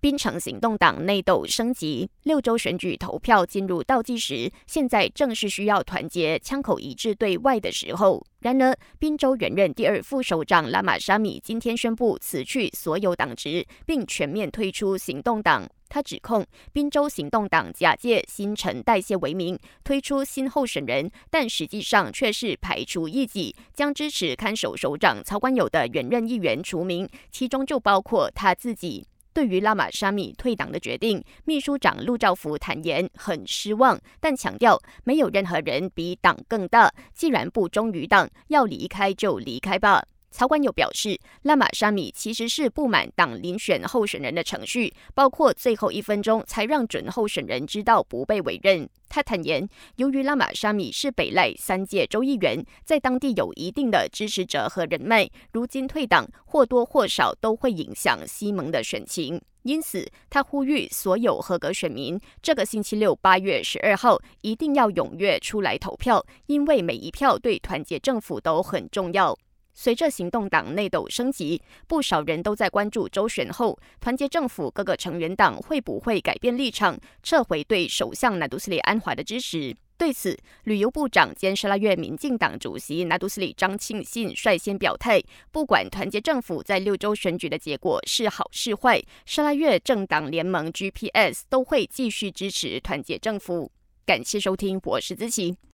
槟城行动党内斗升级，六州选举投票进入倒计时，现在正是需要团结、枪口一致对外的时候。然而，宾州原任第二副首长拉马沙米今天宣布辞去所有党职，并全面退出行动党。他指控宾州行动党假借新陈代谢为名推出新候选人，但实际上却是排除异己，将支持看守首长曹冠友的原任议员除名，其中就包括他自己。对于拉玛沙米退党的决定，秘书长陆兆福坦言很失望，但强调没有任何人比党更大。既然不忠于党，要离开就离开吧。曹官友表示，拉马沙米其实是不满党遴选候选人的程序，包括最后一分钟才让准候选人知道不被委任。他坦言，由于拉马沙米是北赖三届州议员，在当地有一定的支持者和人脉，如今退党或多或少都会影响西蒙的选情。因此，他呼吁所有合格选民，这个星期六八月十二号一定要踊跃出来投票，因为每一票对团结政府都很重要。随着行动党内斗升级，不少人都在关注周选后，团结政府各个成员党会不会改变立场，撤回对首相纳杜斯里安华的支持。对此，旅游部长兼沙拉越民进党主席纳杜斯里张庆信率先表态：不管团结政府在六州选举的结果是好是坏，沙拉越政党联盟 GPS 都会继续支持团结政府。感谢收听，我是子琪。